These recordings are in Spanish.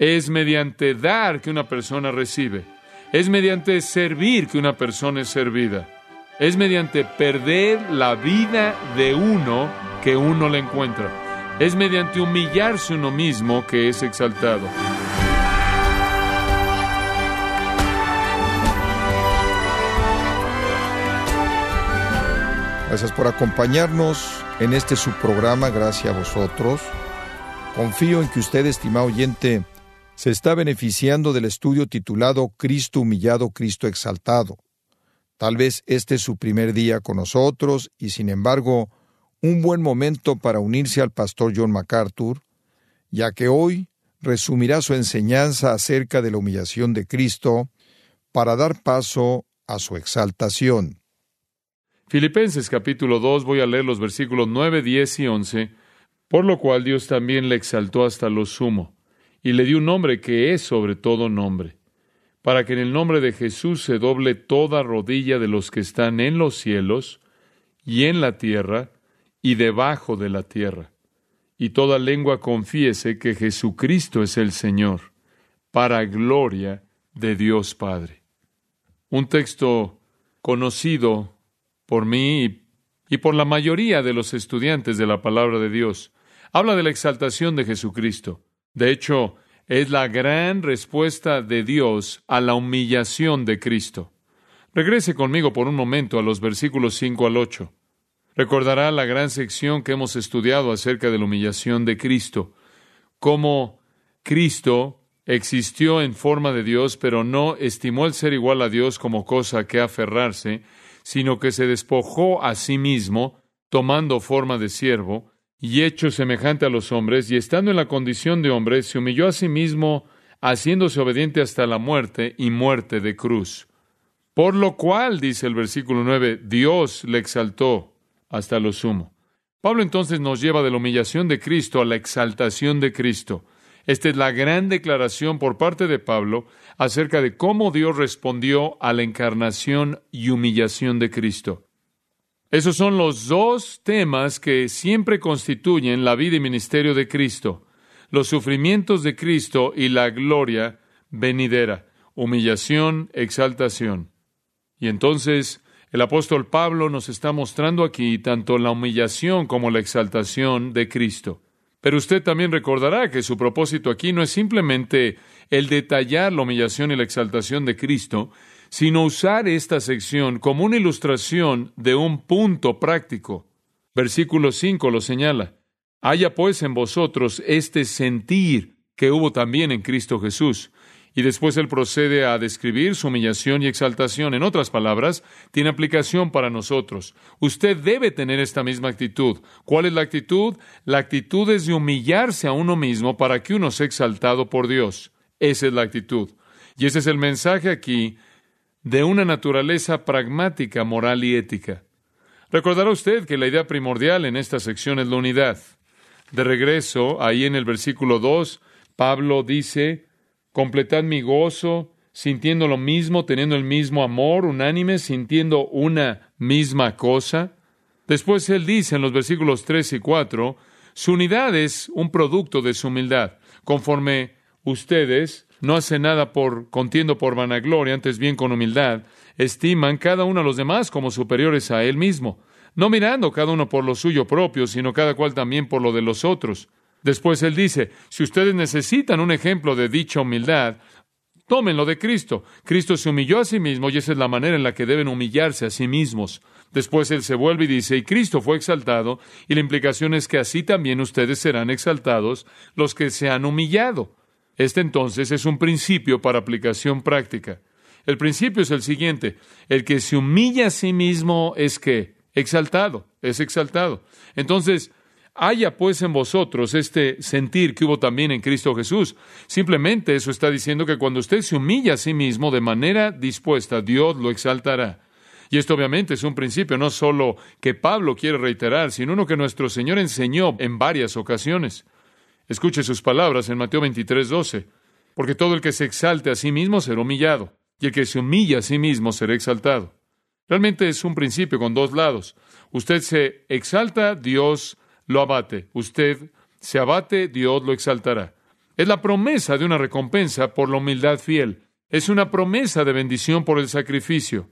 Es mediante dar que una persona recibe. Es mediante servir que una persona es servida. Es mediante perder la vida de uno que uno la encuentra. Es mediante humillarse uno mismo que es exaltado. Gracias por acompañarnos en este subprograma, gracias a vosotros. Confío en que usted, estimado oyente, se está beneficiando del estudio titulado Cristo humillado, Cristo exaltado. Tal vez este es su primer día con nosotros y sin embargo un buen momento para unirse al pastor John MacArthur, ya que hoy resumirá su enseñanza acerca de la humillación de Cristo para dar paso a su exaltación. Filipenses capítulo 2 voy a leer los versículos 9, 10 y 11, por lo cual Dios también le exaltó hasta lo sumo, y le dio un nombre que es sobre todo nombre, para que en el nombre de Jesús se doble toda rodilla de los que están en los cielos y en la tierra y debajo de la tierra, y toda lengua confiese que Jesucristo es el Señor, para gloria de Dios Padre. Un texto conocido por mí y por la mayoría de los estudiantes de la palabra de Dios. Habla de la exaltación de Jesucristo. De hecho, es la gran respuesta de Dios a la humillación de Cristo. Regrese conmigo por un momento a los versículos 5 al 8. Recordará la gran sección que hemos estudiado acerca de la humillación de Cristo, cómo Cristo existió en forma de Dios, pero no estimó el ser igual a Dios como cosa que aferrarse, sino que se despojó a sí mismo, tomando forma de siervo, y hecho semejante a los hombres, y estando en la condición de hombre, se humilló a sí mismo, haciéndose obediente hasta la muerte y muerte de cruz. Por lo cual, dice el versículo 9, Dios le exaltó hasta lo sumo. Pablo entonces nos lleva de la humillación de Cristo a la exaltación de Cristo. Esta es la gran declaración por parte de Pablo acerca de cómo Dios respondió a la encarnación y humillación de Cristo. Esos son los dos temas que siempre constituyen la vida y ministerio de Cristo, los sufrimientos de Cristo y la gloria venidera, humillación, exaltación. Y entonces el apóstol Pablo nos está mostrando aquí tanto la humillación como la exaltación de Cristo. Pero usted también recordará que su propósito aquí no es simplemente el detallar la humillación y la exaltación de Cristo, sino usar esta sección como una ilustración de un punto práctico. Versículo 5 lo señala. Haya pues en vosotros este sentir que hubo también en Cristo Jesús, y después él procede a describir su humillación y exaltación. En otras palabras, tiene aplicación para nosotros. Usted debe tener esta misma actitud. ¿Cuál es la actitud? La actitud es de humillarse a uno mismo para que uno sea exaltado por Dios. Esa es la actitud. Y ese es el mensaje aquí de una naturaleza pragmática, moral y ética. Recordará usted que la idea primordial en esta sección es la unidad. De regreso, ahí en el versículo 2, Pablo dice, completad mi gozo, sintiendo lo mismo, teniendo el mismo amor, unánime, sintiendo una misma cosa. Después él dice en los versículos 3 y 4, su unidad es un producto de su humildad. Conforme ustedes no hacen nada por contiendo por vanagloria, antes bien con humildad, estiman cada uno a los demás como superiores a él mismo, no mirando cada uno por lo suyo propio, sino cada cual también por lo de los otros. Después él dice, si ustedes necesitan un ejemplo de dicha humildad, tómenlo de Cristo. Cristo se humilló a sí mismo y esa es la manera en la que deben humillarse a sí mismos. Después él se vuelve y dice, y Cristo fue exaltado, y la implicación es que así también ustedes serán exaltados los que se han humillado. Este entonces es un principio para aplicación práctica. El principio es el siguiente, el que se humilla a sí mismo es que exaltado, es exaltado. Entonces, Haya pues en vosotros este sentir que hubo también en Cristo Jesús. Simplemente eso está diciendo que cuando usted se humilla a sí mismo de manera dispuesta, Dios lo exaltará. Y esto obviamente es un principio no solo que Pablo quiere reiterar, sino uno que nuestro Señor enseñó en varias ocasiones. Escuche sus palabras en Mateo 23, 12. Porque todo el que se exalte a sí mismo será humillado, y el que se humilla a sí mismo será exaltado. Realmente es un principio con dos lados. Usted se exalta, Dios lo abate. Usted se abate, Dios lo exaltará. Es la promesa de una recompensa por la humildad fiel. Es una promesa de bendición por el sacrificio.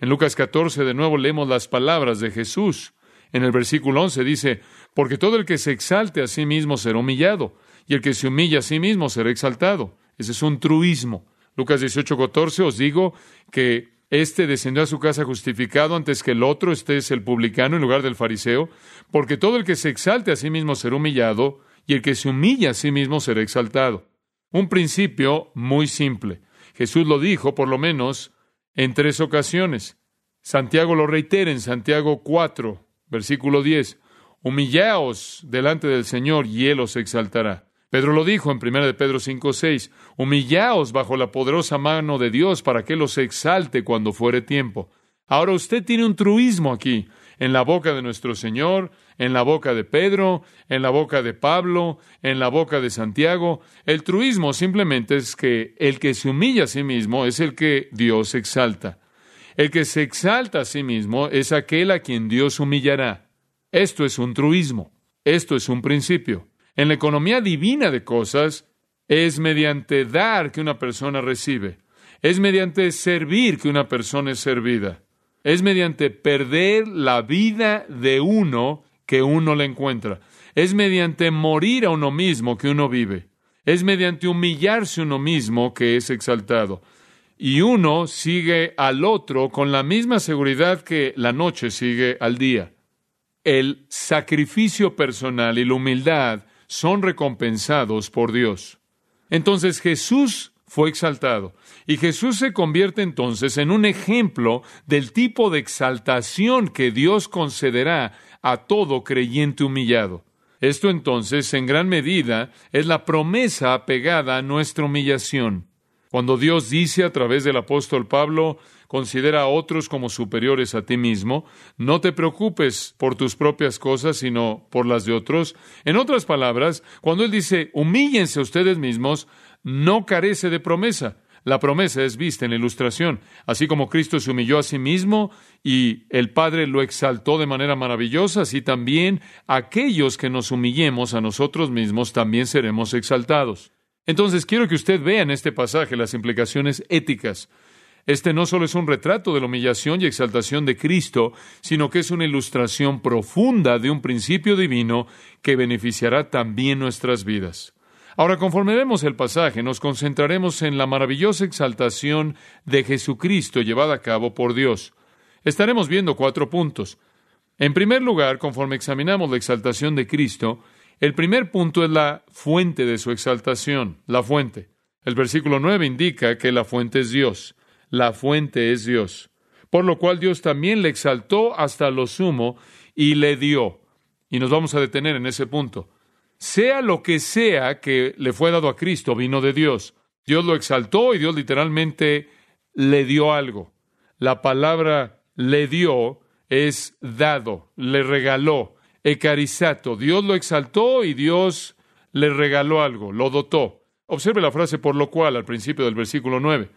En Lucas 14 de nuevo leemos las palabras de Jesús. En el versículo 11 dice, porque todo el que se exalte a sí mismo será humillado, y el que se humilla a sí mismo será exaltado. Ese es un truismo. Lucas 18, 14, os digo que este descendió a su casa justificado antes que el otro, este es el publicano en lugar del fariseo, porque todo el que se exalte a sí mismo será humillado, y el que se humilla a sí mismo será exaltado. Un principio muy simple. Jesús lo dijo por lo menos en tres ocasiones. Santiago lo reitera en Santiago 4, versículo 10. Humillaos delante del Señor y Él os exaltará. Pedro lo dijo en 1 de Pedro 5, 6. Humillaos bajo la poderosa mano de Dios para que Él os exalte cuando fuere tiempo. Ahora usted tiene un truismo aquí, en la boca de nuestro Señor, en la boca de Pedro, en la boca de Pablo, en la boca de Santiago. El truismo simplemente es que el que se humilla a sí mismo es el que Dios exalta. El que se exalta a sí mismo es aquel a quien Dios humillará. Esto es un truismo. Esto es un principio. En la economía divina de cosas, es mediante dar que una persona recibe. Es mediante servir que una persona es servida. Es mediante perder la vida de uno que uno la encuentra. Es mediante morir a uno mismo que uno vive. Es mediante humillarse uno mismo que es exaltado. Y uno sigue al otro con la misma seguridad que la noche sigue al día. El sacrificio personal y la humildad son recompensados por Dios. Entonces Jesús fue exaltado. Y Jesús se convierte entonces en un ejemplo del tipo de exaltación que Dios concederá a todo creyente humillado. Esto entonces, en gran medida, es la promesa apegada a nuestra humillación. Cuando Dios dice a través del apóstol Pablo, considera a otros como superiores a ti mismo, no te preocupes por tus propias cosas, sino por las de otros. En otras palabras, cuando Él dice, humíllense ustedes mismos, no carece de promesa. La promesa es vista en la ilustración. Así como Cristo se humilló a sí mismo y el Padre lo exaltó de manera maravillosa, así también aquellos que nos humillemos a nosotros mismos también seremos exaltados. Entonces quiero que usted vea en este pasaje las implicaciones éticas. Este no solo es un retrato de la humillación y exaltación de Cristo, sino que es una ilustración profunda de un principio divino que beneficiará también nuestras vidas. Ahora, conforme vemos el pasaje, nos concentraremos en la maravillosa exaltación de Jesucristo llevada a cabo por Dios. Estaremos viendo cuatro puntos. En primer lugar, conforme examinamos la exaltación de Cristo, el primer punto es la fuente de su exaltación, la fuente. El versículo 9 indica que la fuente es Dios. La fuente es Dios. Por lo cual Dios también le exaltó hasta lo sumo y le dio. Y nos vamos a detener en ese punto. Sea lo que sea que le fue dado a Cristo, vino de Dios. Dios lo exaltó y Dios literalmente le dio algo. La palabra le dio es dado, le regaló, ecarizato. Dios lo exaltó y Dios le regaló algo, lo dotó. Observe la frase por lo cual al principio del versículo 9.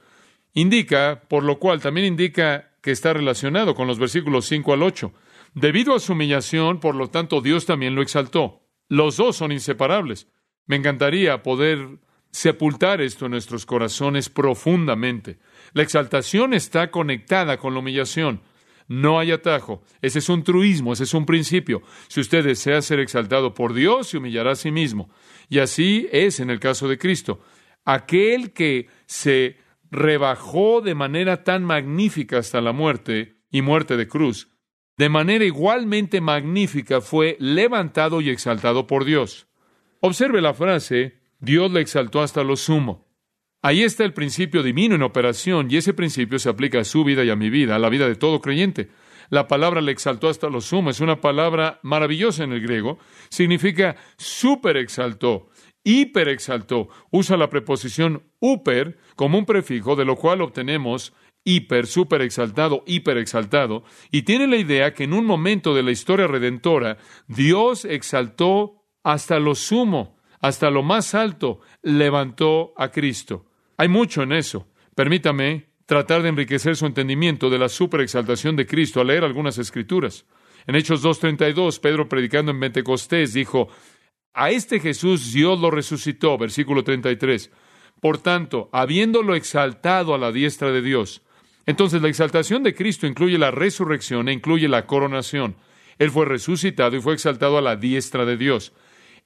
Indica, por lo cual también indica que está relacionado con los versículos 5 al 8. Debido a su humillación, por lo tanto, Dios también lo exaltó. Los dos son inseparables. Me encantaría poder sepultar esto en nuestros corazones profundamente. La exaltación está conectada con la humillación. No hay atajo. Ese es un truismo, ese es un principio. Si usted desea ser exaltado por Dios, se humillará a sí mismo. Y así es en el caso de Cristo. Aquel que se rebajó de manera tan magnífica hasta la muerte y muerte de cruz, de manera igualmente magnífica fue levantado y exaltado por Dios. Observe la frase, Dios le exaltó hasta lo sumo. Ahí está el principio divino en operación y ese principio se aplica a su vida y a mi vida, a la vida de todo creyente. La palabra le exaltó hasta lo sumo es una palabra maravillosa en el griego. Significa super exaltó, hiper exaltó. Usa la preposición uper como un prefijo, de lo cual obtenemos hiper, super exaltado, hiper exaltado, y tiene la idea que en un momento de la historia redentora, Dios exaltó hasta lo sumo, hasta lo más alto, levantó a Cristo. Hay mucho en eso. Permítame tratar de enriquecer su entendimiento de la exaltación de Cristo al leer algunas escrituras. En Hechos 2.32, Pedro predicando en Pentecostés dijo, A este Jesús Dios lo resucitó, versículo 33. Por tanto, habiéndolo exaltado a la diestra de Dios. Entonces, la exaltación de Cristo incluye la resurrección e incluye la coronación. Él fue resucitado y fue exaltado a la diestra de Dios.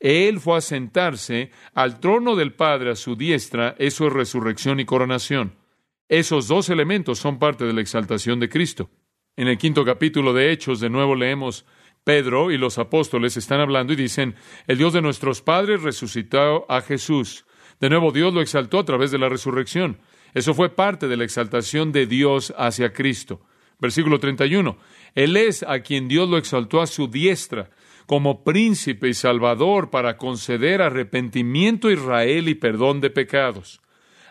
Él fue a sentarse al trono del Padre a su diestra, eso es resurrección y coronación. Esos dos elementos son parte de la exaltación de Cristo. En el quinto capítulo de Hechos, de nuevo leemos, Pedro y los apóstoles están hablando y dicen, el Dios de nuestros padres resucitó a Jesús. De nuevo, Dios lo exaltó a través de la resurrección. Eso fue parte de la exaltación de Dios hacia Cristo. Versículo 31. Él es a quien Dios lo exaltó a su diestra como príncipe y salvador para conceder arrepentimiento a Israel y perdón de pecados.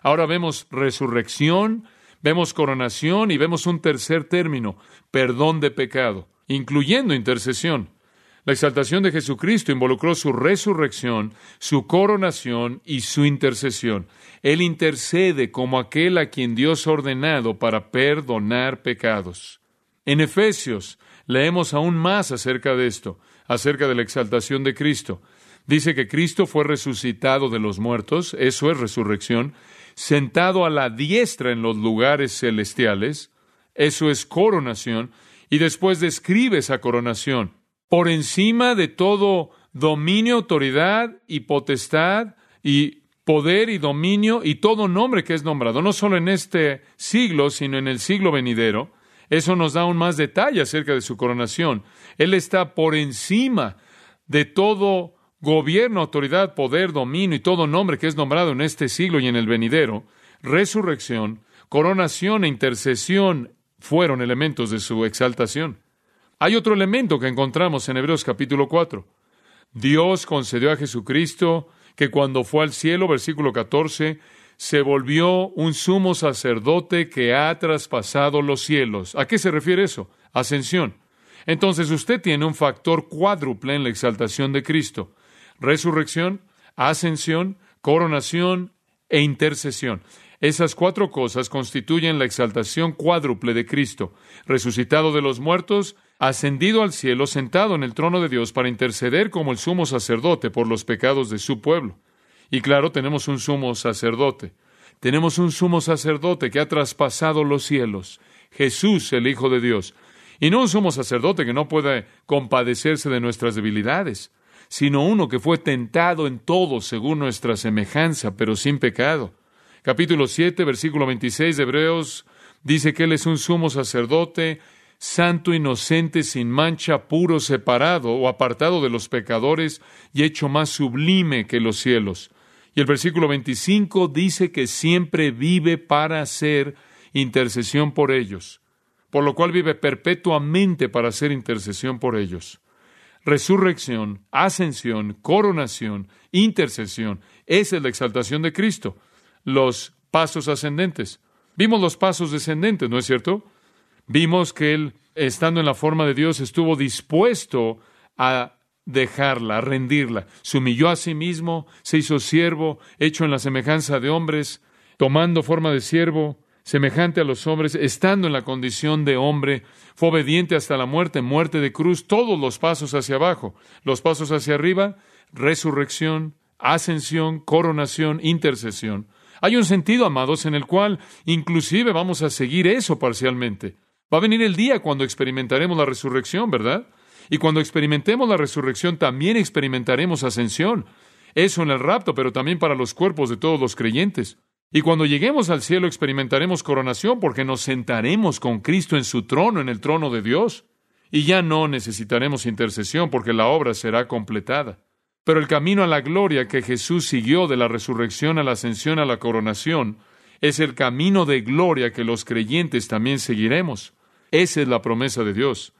Ahora vemos resurrección, vemos coronación y vemos un tercer término, perdón de pecado, incluyendo intercesión. La exaltación de Jesucristo involucró su resurrección, su coronación y su intercesión. Él intercede como aquel a quien Dios ha ordenado para perdonar pecados. En Efesios leemos aún más acerca de esto, acerca de la exaltación de Cristo. Dice que Cristo fue resucitado de los muertos, eso es resurrección, sentado a la diestra en los lugares celestiales, eso es coronación, y después describe esa coronación por encima de todo dominio, autoridad y potestad y poder y dominio y todo nombre que es nombrado, no solo en este siglo, sino en el siglo venidero. Eso nos da aún más detalle acerca de su coronación. Él está por encima de todo gobierno, autoridad, poder, dominio y todo nombre que es nombrado en este siglo y en el venidero. Resurrección, coronación e intercesión fueron elementos de su exaltación. Hay otro elemento que encontramos en Hebreos capítulo 4. Dios concedió a Jesucristo que cuando fue al cielo, versículo 14, se volvió un sumo sacerdote que ha traspasado los cielos. ¿A qué se refiere eso? Ascensión. Entonces usted tiene un factor cuádruple en la exaltación de Cristo. Resurrección, ascensión, coronación e intercesión. Esas cuatro cosas constituyen la exaltación cuádruple de Cristo, resucitado de los muertos, ascendido al cielo, sentado en el trono de Dios para interceder como el sumo sacerdote por los pecados de su pueblo. Y claro, tenemos un sumo sacerdote. Tenemos un sumo sacerdote que ha traspasado los cielos, Jesús, el Hijo de Dios. Y no un sumo sacerdote que no puede compadecerse de nuestras debilidades, sino uno que fue tentado en todo según nuestra semejanza, pero sin pecado. Capítulo 7, versículo 26 de Hebreos dice que Él es un sumo sacerdote santo, inocente, sin mancha, puro, separado o apartado de los pecadores y hecho más sublime que los cielos. Y el versículo 25 dice que siempre vive para hacer intercesión por ellos, por lo cual vive perpetuamente para hacer intercesión por ellos. Resurrección, ascensión, coronación, intercesión, esa es la exaltación de Cristo. Los pasos ascendentes. Vimos los pasos descendentes, ¿no es cierto? Vimos que él, estando en la forma de Dios, estuvo dispuesto a dejarla, rendirla. Se humilló a sí mismo, se hizo siervo, hecho en la semejanza de hombres, tomando forma de siervo, semejante a los hombres, estando en la condición de hombre, fue obediente hasta la muerte, muerte de cruz, todos los pasos hacia abajo, los pasos hacia arriba, resurrección, ascensión, coronación, intercesión. Hay un sentido, amados, en el cual inclusive vamos a seguir eso parcialmente. Va a venir el día cuando experimentaremos la resurrección, ¿verdad? Y cuando experimentemos la resurrección también experimentaremos ascensión. Eso en el rapto, pero también para los cuerpos de todos los creyentes. Y cuando lleguemos al cielo experimentaremos coronación porque nos sentaremos con Cristo en su trono, en el trono de Dios. Y ya no necesitaremos intercesión porque la obra será completada. Pero el camino a la gloria que Jesús siguió de la resurrección a la ascensión a la coronación es el camino de gloria que los creyentes también seguiremos. Esa es la promesa de Dios.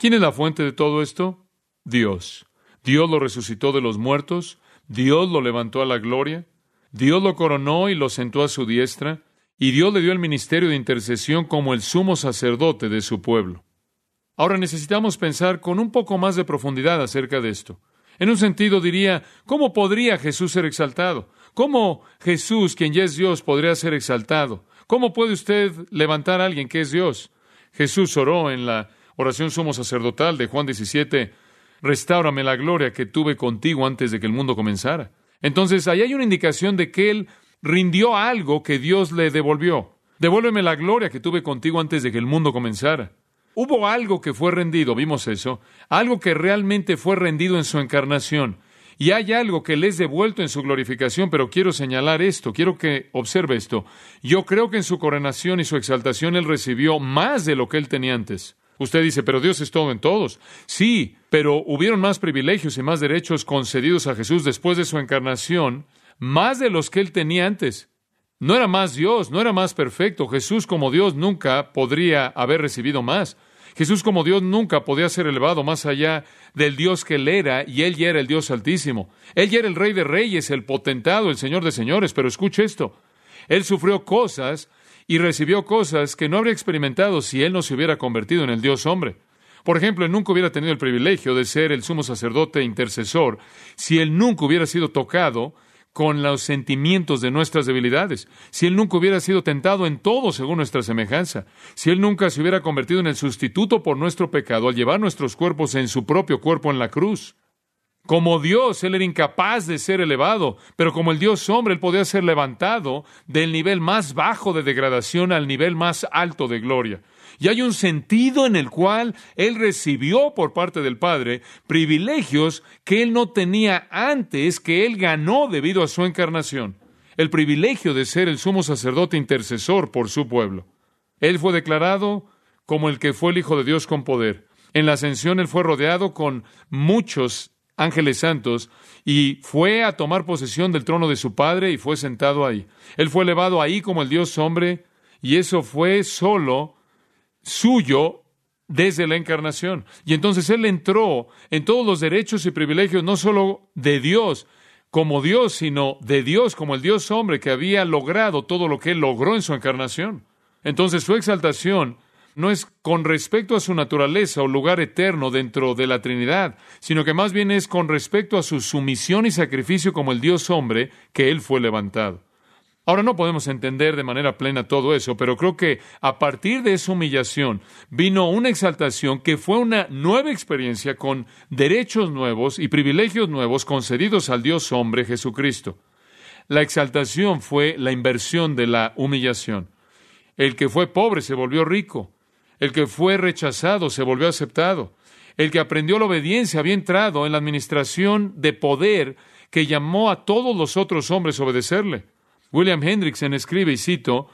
¿Quién es la fuente de todo esto? Dios. Dios lo resucitó de los muertos, Dios lo levantó a la gloria, Dios lo coronó y lo sentó a su diestra, y Dios le dio el ministerio de intercesión como el sumo sacerdote de su pueblo. Ahora necesitamos pensar con un poco más de profundidad acerca de esto. En un sentido diría, ¿cómo podría Jesús ser exaltado? ¿Cómo Jesús, quien ya es Dios, podría ser exaltado? ¿Cómo puede usted levantar a alguien que es Dios? Jesús oró en la oración sumo sacerdotal de Juan 17, Restáurame la gloria que tuve contigo antes de que el mundo comenzara. Entonces, ahí hay una indicación de que él rindió algo que Dios le devolvió. Devuélveme la gloria que tuve contigo antes de que el mundo comenzara. Hubo algo que fue rendido, vimos eso, algo que realmente fue rendido en su encarnación. Y hay algo que le es devuelto en su glorificación, pero quiero señalar esto, quiero que observe esto. Yo creo que en su coronación y su exaltación él recibió más de lo que él tenía antes. Usted dice, pero Dios es todo en todos. Sí, pero hubieron más privilegios y más derechos concedidos a Jesús después de su encarnación, más de los que él tenía antes. No era más Dios, no era más perfecto. Jesús como Dios nunca podría haber recibido más. Jesús como Dios nunca podía ser elevado más allá del Dios que él era, y él ya era el Dios altísimo. Él ya era el Rey de Reyes, el potentado, el Señor de Señores, pero escuche esto. Él sufrió cosas y recibió cosas que no habría experimentado si él no se hubiera convertido en el Dios hombre. Por ejemplo, él nunca hubiera tenido el privilegio de ser el sumo sacerdote intercesor si él nunca hubiera sido tocado con los sentimientos de nuestras debilidades, si Él nunca hubiera sido tentado en todo según nuestra semejanza, si Él nunca se hubiera convertido en el sustituto por nuestro pecado al llevar nuestros cuerpos en su propio cuerpo en la cruz. Como Dios, Él era incapaz de ser elevado, pero como el Dios hombre, Él podía ser levantado del nivel más bajo de degradación al nivel más alto de gloria. Y hay un sentido en el cual Él recibió por parte del Padre privilegios que Él no tenía antes, que Él ganó debido a su encarnación. El privilegio de ser el sumo sacerdote intercesor por su pueblo. Él fue declarado como el que fue el Hijo de Dios con poder. En la ascensión Él fue rodeado con muchos ángeles santos y fue a tomar posesión del trono de su Padre y fue sentado ahí. Él fue elevado ahí como el Dios hombre y eso fue solo suyo desde la encarnación. Y entonces Él entró en todos los derechos y privilegios, no solo de Dios como Dios, sino de Dios como el Dios hombre que había logrado todo lo que Él logró en su encarnación. Entonces su exaltación no es con respecto a su naturaleza o lugar eterno dentro de la Trinidad, sino que más bien es con respecto a su sumisión y sacrificio como el Dios hombre que Él fue levantado. Ahora no podemos entender de manera plena todo eso, pero creo que a partir de esa humillación vino una exaltación que fue una nueva experiencia con derechos nuevos y privilegios nuevos concedidos al Dios hombre Jesucristo. La exaltación fue la inversión de la humillación. El que fue pobre se volvió rico. El que fue rechazado se volvió aceptado. El que aprendió la obediencia había entrado en la administración de poder que llamó a todos los otros hombres a obedecerle. William Hendrickson escribe, y cito,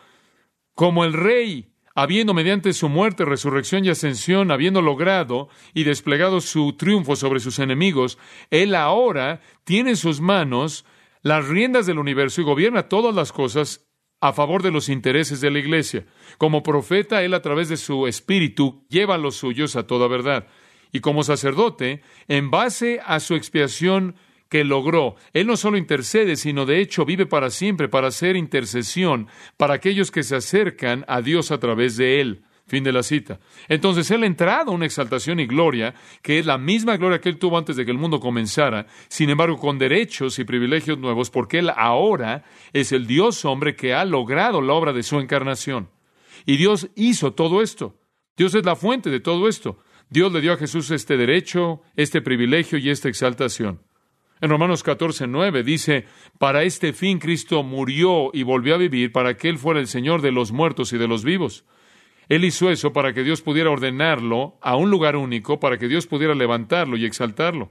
como el rey, habiendo mediante su muerte, resurrección y ascensión, habiendo logrado y desplegado su triunfo sobre sus enemigos, él ahora tiene en sus manos las riendas del universo y gobierna todas las cosas a favor de los intereses de la iglesia. Como profeta, él a través de su espíritu lleva a los suyos a toda verdad. Y como sacerdote, en base a su expiación que logró. Él no solo intercede, sino de hecho vive para siempre para hacer intercesión para aquellos que se acercan a Dios a través de Él. Fin de la cita. Entonces Él ha entrado una exaltación y gloria, que es la misma gloria que Él tuvo antes de que el mundo comenzara, sin embargo con derechos y privilegios nuevos, porque Él ahora es el Dios hombre que ha logrado la obra de su encarnación. Y Dios hizo todo esto. Dios es la fuente de todo esto. Dios le dio a Jesús este derecho, este privilegio y esta exaltación. En Romanos 14, 9 dice, para este fin Cristo murió y volvió a vivir para que Él fuera el Señor de los muertos y de los vivos. Él hizo eso para que Dios pudiera ordenarlo a un lugar único, para que Dios pudiera levantarlo y exaltarlo.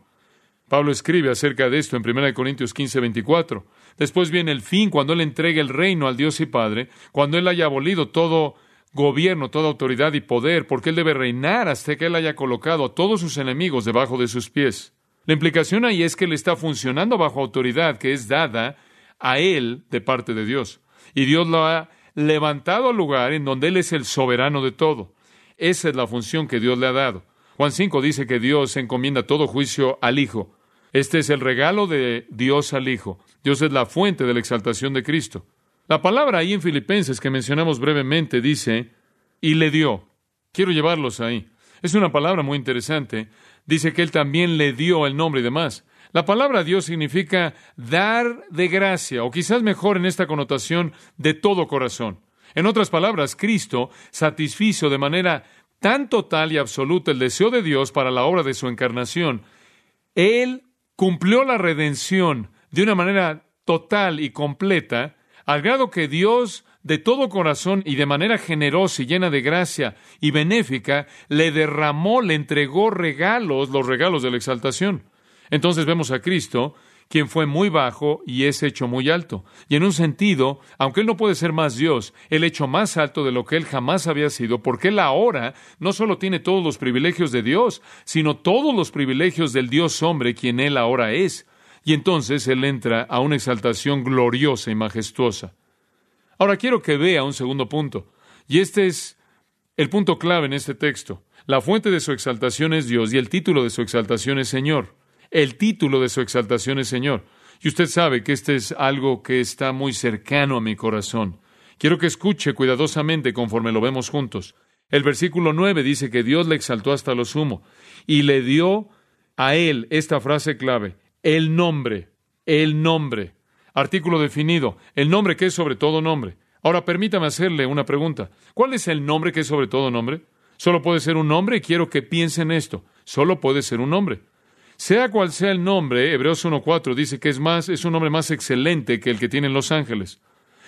Pablo escribe acerca de esto en 1 Corintios 15, 24. Después viene el fin cuando Él entregue el reino al Dios y Padre, cuando Él haya abolido todo gobierno, toda autoridad y poder, porque Él debe reinar hasta que Él haya colocado a todos sus enemigos debajo de sus pies. La implicación ahí es que él está funcionando bajo autoridad que es dada a él de parte de Dios. Y Dios lo ha levantado al lugar en donde él es el soberano de todo. Esa es la función que Dios le ha dado. Juan 5 dice que Dios encomienda todo juicio al Hijo. Este es el regalo de Dios al Hijo. Dios es la fuente de la exaltación de Cristo. La palabra ahí en Filipenses que mencionamos brevemente dice, y le dio. Quiero llevarlos ahí. Es una palabra muy interesante dice que Él también le dio el nombre y demás. La palabra Dios significa dar de gracia, o quizás mejor en esta connotación, de todo corazón. En otras palabras, Cristo satisfizo de manera tan total y absoluta el deseo de Dios para la obra de su encarnación, Él cumplió la redención de una manera total y completa, al grado que Dios de todo corazón y de manera generosa y llena de gracia y benéfica, le derramó, le entregó regalos, los regalos de la exaltación. Entonces vemos a Cristo, quien fue muy bajo y es hecho muy alto. Y en un sentido, aunque Él no puede ser más Dios, Él hecho más alto de lo que Él jamás había sido, porque Él ahora no solo tiene todos los privilegios de Dios, sino todos los privilegios del Dios hombre, quien Él ahora es. Y entonces Él entra a una exaltación gloriosa y majestuosa. Ahora quiero que vea un segundo punto, y este es el punto clave en este texto. La fuente de su exaltación es Dios y el título de su exaltación es Señor. El título de su exaltación es Señor. Y usted sabe que este es algo que está muy cercano a mi corazón. Quiero que escuche cuidadosamente conforme lo vemos juntos. El versículo 9 dice que Dios le exaltó hasta lo sumo y le dio a él esta frase clave, el nombre, el nombre. Artículo definido. El nombre que es sobre todo nombre. Ahora permítame hacerle una pregunta. ¿Cuál es el nombre que es sobre todo nombre? Solo puede ser un nombre y quiero que piensen esto. Solo puede ser un nombre. Sea cual sea el nombre, Hebreos 1.4 dice que es más, es un nombre más excelente que el que tienen los ángeles.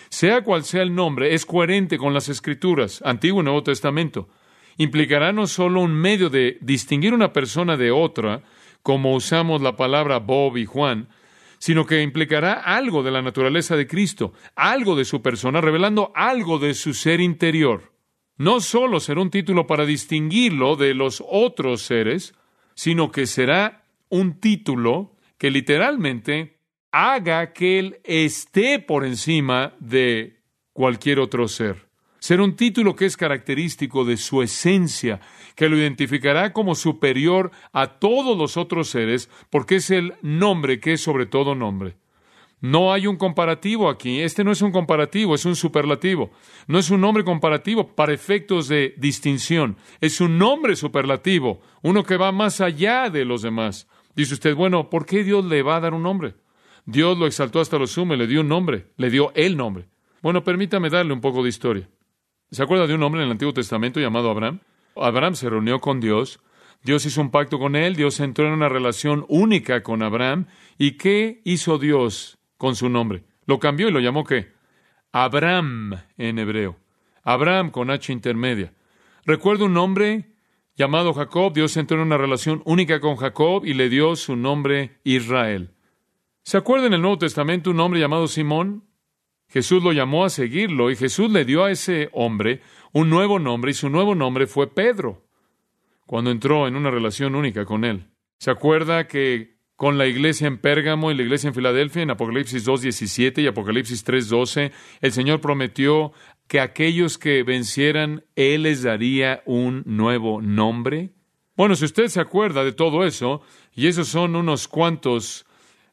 Sea cual sea el nombre, es coherente con las escrituras, Antiguo y Nuevo Testamento. Implicará no solo un medio de distinguir una persona de otra, como usamos la palabra Bob y Juan, sino que implicará algo de la naturaleza de Cristo, algo de su persona, revelando algo de su ser interior. No solo será un título para distinguirlo de los otros seres, sino que será un título que literalmente haga que Él esté por encima de cualquier otro ser. Será un título que es característico de su esencia, que lo identificará como superior a todos los otros seres, porque es el nombre que es sobre todo nombre. No hay un comparativo aquí. Este no es un comparativo, es un superlativo. No es un nombre comparativo para efectos de distinción. Es un nombre superlativo, uno que va más allá de los demás. Dice usted, bueno, ¿por qué Dios le va a dar un nombre? Dios lo exaltó hasta lo sumo le dio un nombre, le dio el nombre. Bueno, permítame darle un poco de historia. ¿Se acuerda de un hombre en el Antiguo Testamento llamado Abraham? Abraham se reunió con Dios, Dios hizo un pacto con él, Dios entró en una relación única con Abraham. ¿Y qué hizo Dios con su nombre? Lo cambió y lo llamó qué? Abraham en hebreo. Abraham con H intermedia. Recuerda un nombre llamado Jacob, Dios entró en una relación única con Jacob y le dio su nombre Israel. ¿Se acuerda en el Nuevo Testamento un hombre llamado Simón? Jesús lo llamó a seguirlo y Jesús le dio a ese hombre un nuevo nombre y su nuevo nombre fue Pedro, cuando entró en una relación única con él. ¿Se acuerda que con la iglesia en Pérgamo y la iglesia en Filadelfia, en Apocalipsis 2.17 y Apocalipsis 3.12, el Señor prometió que aquellos que vencieran, Él les daría un nuevo nombre? Bueno, si usted se acuerda de todo eso, y esos son unos cuantos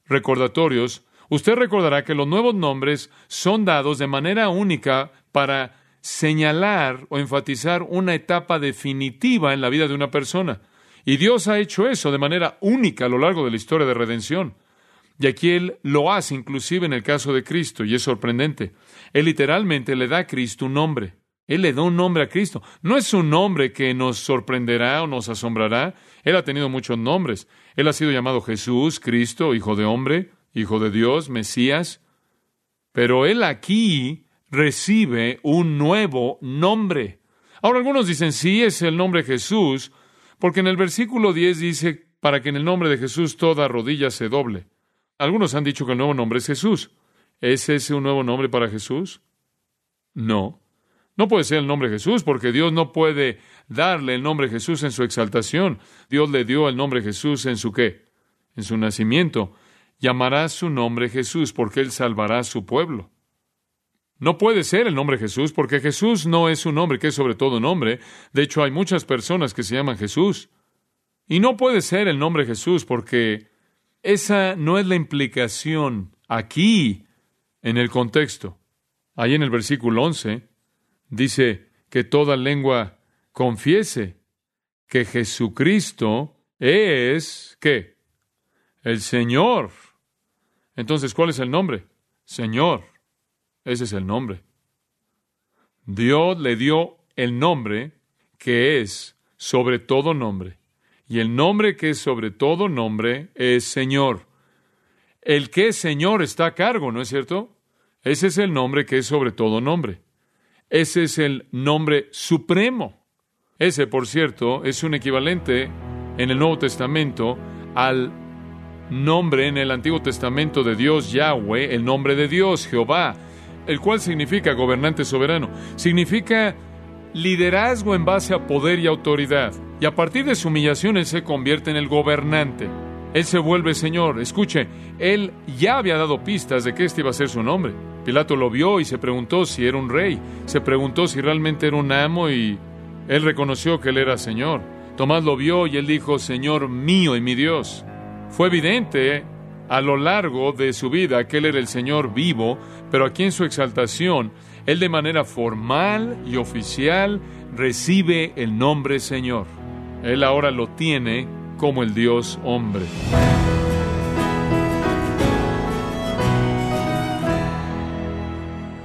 recordatorios, usted recordará que los nuevos nombres son dados de manera única para señalar o enfatizar una etapa definitiva en la vida de una persona. Y Dios ha hecho eso de manera única a lo largo de la historia de redención. Y aquí Él lo hace inclusive en el caso de Cristo, y es sorprendente. Él literalmente le da a Cristo un nombre. Él le da un nombre a Cristo. No es un nombre que nos sorprenderá o nos asombrará. Él ha tenido muchos nombres. Él ha sido llamado Jesús, Cristo, Hijo de Hombre, Hijo de Dios, Mesías, pero él aquí recibe un nuevo nombre. Ahora algunos dicen, sí, es el nombre Jesús, porque en el versículo 10 dice, para que en el nombre de Jesús toda rodilla se doble. Algunos han dicho que el nuevo nombre es Jesús. ¿Es ese un nuevo nombre para Jesús? No. No puede ser el nombre Jesús, porque Dios no puede darle el nombre Jesús en su exaltación. Dios le dio el nombre Jesús en su qué? En su nacimiento llamará su nombre Jesús porque Él salvará a su pueblo. No puede ser el nombre Jesús porque Jesús no es un nombre que es sobre todo nombre. De hecho, hay muchas personas que se llaman Jesús. Y no puede ser el nombre Jesús porque esa no es la implicación aquí en el contexto. Ahí en el versículo 11 dice que toda lengua confiese que Jesucristo es, ¿qué? El Señor. Entonces, ¿cuál es el nombre? Señor. Ese es el nombre. Dios le dio el nombre que es sobre todo nombre. Y el nombre que es sobre todo nombre es Señor. El que es Señor está a cargo, ¿no es cierto? Ese es el nombre que es sobre todo nombre. Ese es el nombre supremo. Ese, por cierto, es un equivalente en el Nuevo Testamento al nombre en el Antiguo Testamento de Dios Yahweh, el nombre de Dios Jehová, el cual significa gobernante soberano. Significa liderazgo en base a poder y autoridad. Y a partir de su humillación Él se convierte en el gobernante. Él se vuelve Señor. Escuche, Él ya había dado pistas de que este iba a ser su nombre. Pilato lo vio y se preguntó si era un rey. Se preguntó si realmente era un amo y Él reconoció que Él era Señor. Tomás lo vio y Él dijo, Señor mío y mi Dios. Fue evidente a lo largo de su vida que Él era el Señor vivo, pero aquí en su exaltación él de manera formal y oficial recibe el nombre Señor. Él ahora lo tiene como el Dios hombre.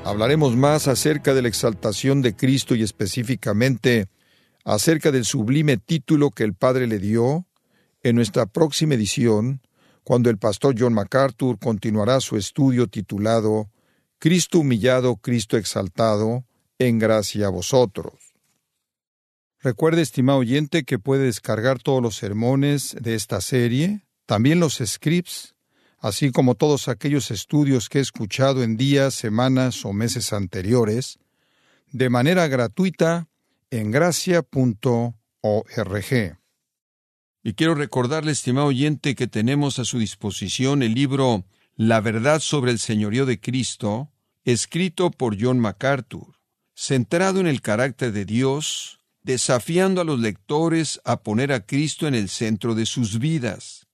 Hablaremos más acerca de la exaltación de Cristo y específicamente acerca del sublime título que el Padre le dio en nuestra próxima edición, cuando el pastor John MacArthur continuará su estudio titulado Cristo humillado, Cristo exaltado, en gracia a vosotros. Recuerde, estimado oyente, que puede descargar todos los sermones de esta serie, también los scripts, así como todos aquellos estudios que he escuchado en días, semanas o meses anteriores, de manera gratuita en gracia.org. Y quiero recordarle, estimado oyente, que tenemos a su disposición el libro la verdad sobre el señorío de Cristo, escrito por John MacArthur, centrado en el carácter de Dios, desafiando a los lectores a poner a Cristo en el centro de sus vidas.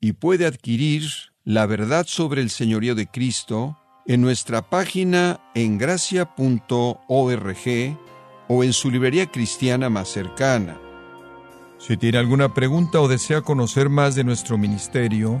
Y puede adquirir la verdad sobre el señorío de Cristo en nuestra página en gracia.org o en su librería cristiana más cercana. Si tiene alguna pregunta o desea conocer más de nuestro ministerio,